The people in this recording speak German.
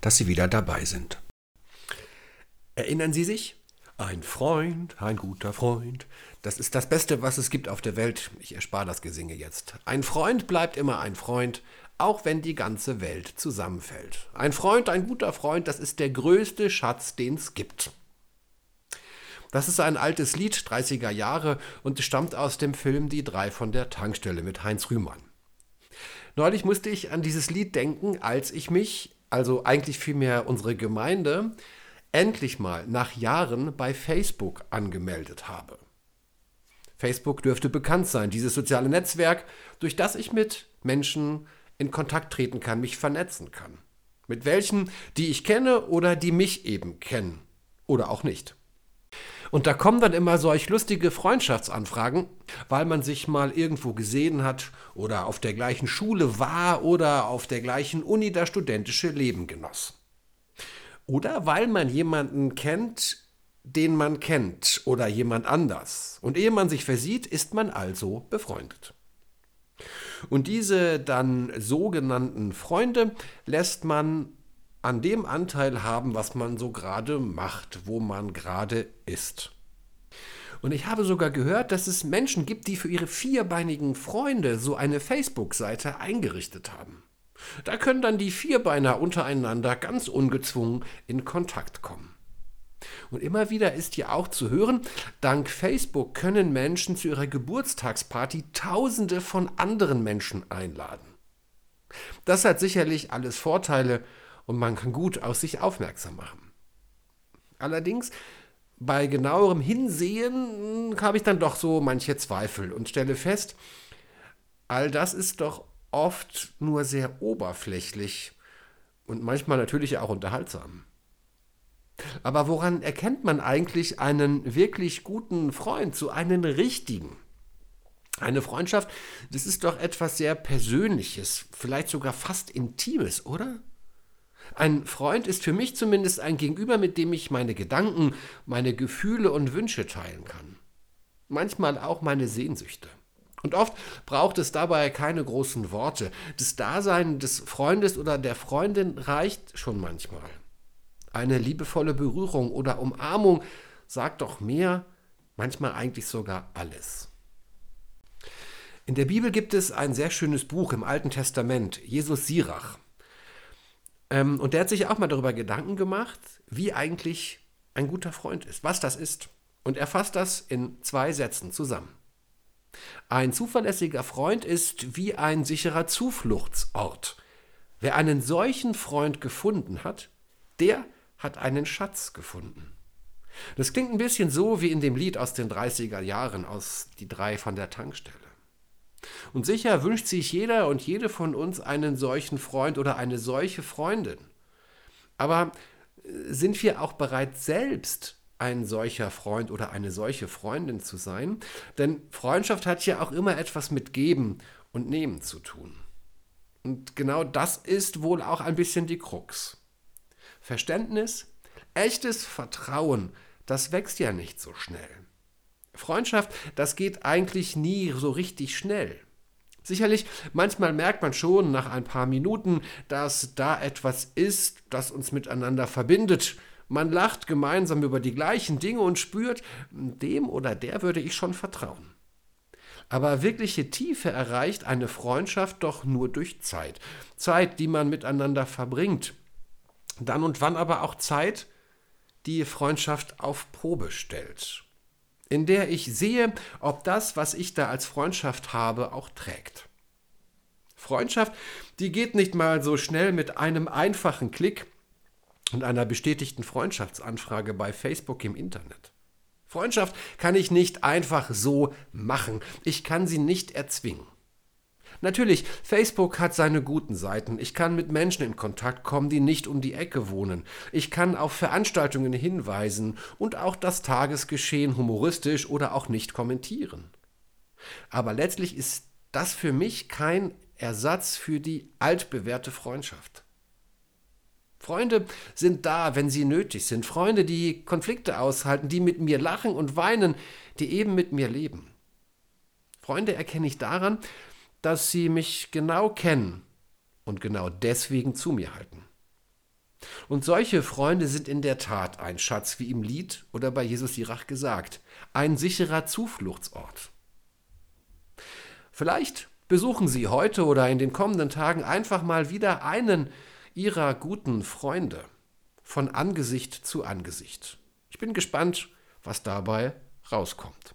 dass Sie wieder dabei sind. Erinnern Sie sich? Ein Freund, ein guter Freund. Das ist das Beste, was es gibt auf der Welt. Ich erspare das Gesinge jetzt. Ein Freund bleibt immer ein Freund, auch wenn die ganze Welt zusammenfällt. Ein Freund, ein guter Freund, das ist der größte Schatz, den es gibt. Das ist ein altes Lied, 30er Jahre, und stammt aus dem Film Die drei von der Tankstelle mit Heinz Rühmann. Neulich musste ich an dieses Lied denken, als ich mich, also eigentlich vielmehr unsere Gemeinde, endlich mal nach Jahren bei Facebook angemeldet habe. Facebook dürfte bekannt sein, dieses soziale Netzwerk, durch das ich mit Menschen in Kontakt treten kann, mich vernetzen kann. Mit welchen, die ich kenne oder die mich eben kennen. Oder auch nicht. Und da kommen dann immer solch lustige Freundschaftsanfragen, weil man sich mal irgendwo gesehen hat oder auf der gleichen Schule war oder auf der gleichen Uni das studentische Leben genoss. Oder weil man jemanden kennt, den man kennt oder jemand anders. Und ehe man sich versieht, ist man also befreundet. Und diese dann sogenannten Freunde lässt man an dem Anteil haben, was man so gerade macht, wo man gerade ist. Und ich habe sogar gehört, dass es Menschen gibt, die für ihre vierbeinigen Freunde so eine Facebook-Seite eingerichtet haben. Da können dann die Vierbeiner untereinander ganz ungezwungen in Kontakt kommen. Und immer wieder ist hier auch zu hören, dank Facebook können Menschen zu ihrer Geburtstagsparty Tausende von anderen Menschen einladen. Das hat sicherlich alles Vorteile, und man kann gut auf sich aufmerksam machen. Allerdings, bei genauerem Hinsehen hm, habe ich dann doch so manche Zweifel und stelle fest, all das ist doch oft nur sehr oberflächlich und manchmal natürlich auch unterhaltsam. Aber woran erkennt man eigentlich einen wirklich guten Freund, so einen richtigen? Eine Freundschaft, das ist doch etwas sehr Persönliches, vielleicht sogar fast Intimes, oder? Ein Freund ist für mich zumindest ein Gegenüber, mit dem ich meine Gedanken, meine Gefühle und Wünsche teilen kann. Manchmal auch meine Sehnsüchte. Und oft braucht es dabei keine großen Worte. Das Dasein des Freundes oder der Freundin reicht schon manchmal. Eine liebevolle Berührung oder Umarmung sagt doch mehr, manchmal eigentlich sogar alles. In der Bibel gibt es ein sehr schönes Buch im Alten Testament, Jesus Sirach. Ähm, und der hat sich auch mal darüber Gedanken gemacht, wie eigentlich ein guter Freund ist, was das ist. Und er fasst das in zwei Sätzen zusammen. Ein zuverlässiger Freund ist wie ein sicherer Zufluchtsort. Wer einen solchen Freund gefunden hat, der hat einen Schatz gefunden. Das klingt ein bisschen so wie in dem Lied aus den 30er Jahren aus Die drei von der Tankstelle. Und sicher wünscht sich jeder und jede von uns einen solchen Freund oder eine solche Freundin. Aber äh, sind wir auch bereit, selbst ein solcher Freund oder eine solche Freundin zu sein? Denn Freundschaft hat ja auch immer etwas mit Geben und Nehmen zu tun. Und genau das ist wohl auch ein bisschen die Krux. Verständnis, echtes Vertrauen, das wächst ja nicht so schnell. Freundschaft, das geht eigentlich nie so richtig schnell. Sicherlich, manchmal merkt man schon nach ein paar Minuten, dass da etwas ist, das uns miteinander verbindet. Man lacht gemeinsam über die gleichen Dinge und spürt, dem oder der würde ich schon vertrauen. Aber wirkliche Tiefe erreicht eine Freundschaft doch nur durch Zeit. Zeit, die man miteinander verbringt. Dann und wann aber auch Zeit, die Freundschaft auf Probe stellt in der ich sehe, ob das, was ich da als Freundschaft habe, auch trägt. Freundschaft, die geht nicht mal so schnell mit einem einfachen Klick und einer bestätigten Freundschaftsanfrage bei Facebook im Internet. Freundschaft kann ich nicht einfach so machen. Ich kann sie nicht erzwingen. Natürlich, Facebook hat seine guten Seiten. Ich kann mit Menschen in Kontakt kommen, die nicht um die Ecke wohnen. Ich kann auf Veranstaltungen hinweisen und auch das Tagesgeschehen humoristisch oder auch nicht kommentieren. Aber letztlich ist das für mich kein Ersatz für die altbewährte Freundschaft. Freunde sind da, wenn sie nötig sind. Freunde, die Konflikte aushalten, die mit mir lachen und weinen, die eben mit mir leben. Freunde erkenne ich daran, dass sie mich genau kennen und genau deswegen zu mir halten. Und solche Freunde sind in der Tat ein Schatz, wie im Lied oder bei Jesus Sirach gesagt, ein sicherer Zufluchtsort. Vielleicht besuchen Sie heute oder in den kommenden Tagen einfach mal wieder einen Ihrer guten Freunde von Angesicht zu Angesicht. Ich bin gespannt, was dabei rauskommt.